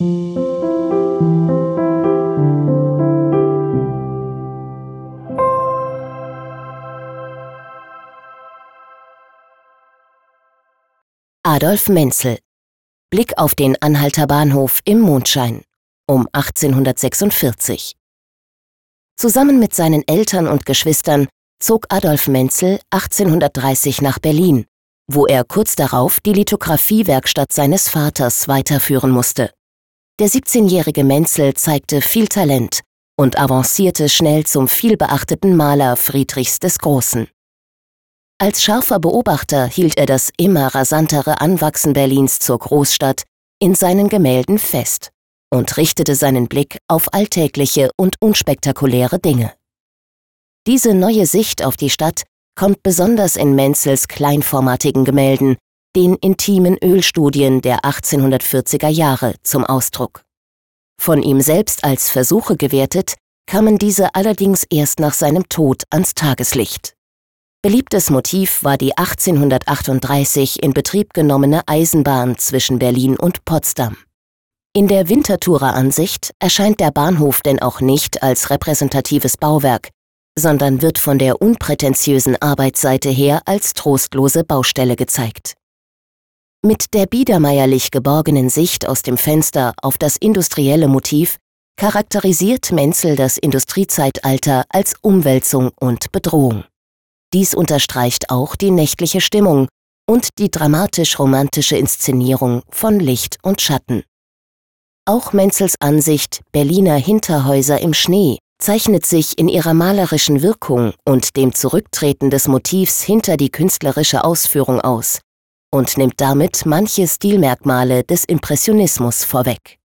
Adolf Menzel Blick auf den Anhalter Bahnhof im Mondschein um 1846 Zusammen mit seinen Eltern und Geschwistern zog Adolf Menzel 1830 nach Berlin, wo er kurz darauf die Lithografiewerkstatt seines Vaters weiterführen musste. Der 17-jährige Menzel zeigte viel Talent und avancierte schnell zum vielbeachteten Maler Friedrichs des Großen. Als scharfer Beobachter hielt er das immer rasantere Anwachsen Berlins zur Großstadt in seinen Gemälden fest und richtete seinen Blick auf alltägliche und unspektakuläre Dinge. Diese neue Sicht auf die Stadt kommt besonders in Menzels kleinformatigen Gemälden, den intimen Ölstudien der 1840er Jahre zum Ausdruck. Von ihm selbst als Versuche gewertet, kamen diese allerdings erst nach seinem Tod ans Tageslicht. Beliebtes Motiv war die 1838 in Betrieb genommene Eisenbahn zwischen Berlin und Potsdam. In der Winterthurer-Ansicht erscheint der Bahnhof denn auch nicht als repräsentatives Bauwerk, sondern wird von der unprätentiösen Arbeitsseite her als trostlose Baustelle gezeigt. Mit der biedermeierlich geborgenen Sicht aus dem Fenster auf das industrielle Motiv charakterisiert Menzel das Industriezeitalter als Umwälzung und Bedrohung. Dies unterstreicht auch die nächtliche Stimmung und die dramatisch-romantische Inszenierung von Licht und Schatten. Auch Menzels Ansicht Berliner Hinterhäuser im Schnee zeichnet sich in ihrer malerischen Wirkung und dem Zurücktreten des Motivs hinter die künstlerische Ausführung aus und nimmt damit manche Stilmerkmale des Impressionismus vorweg.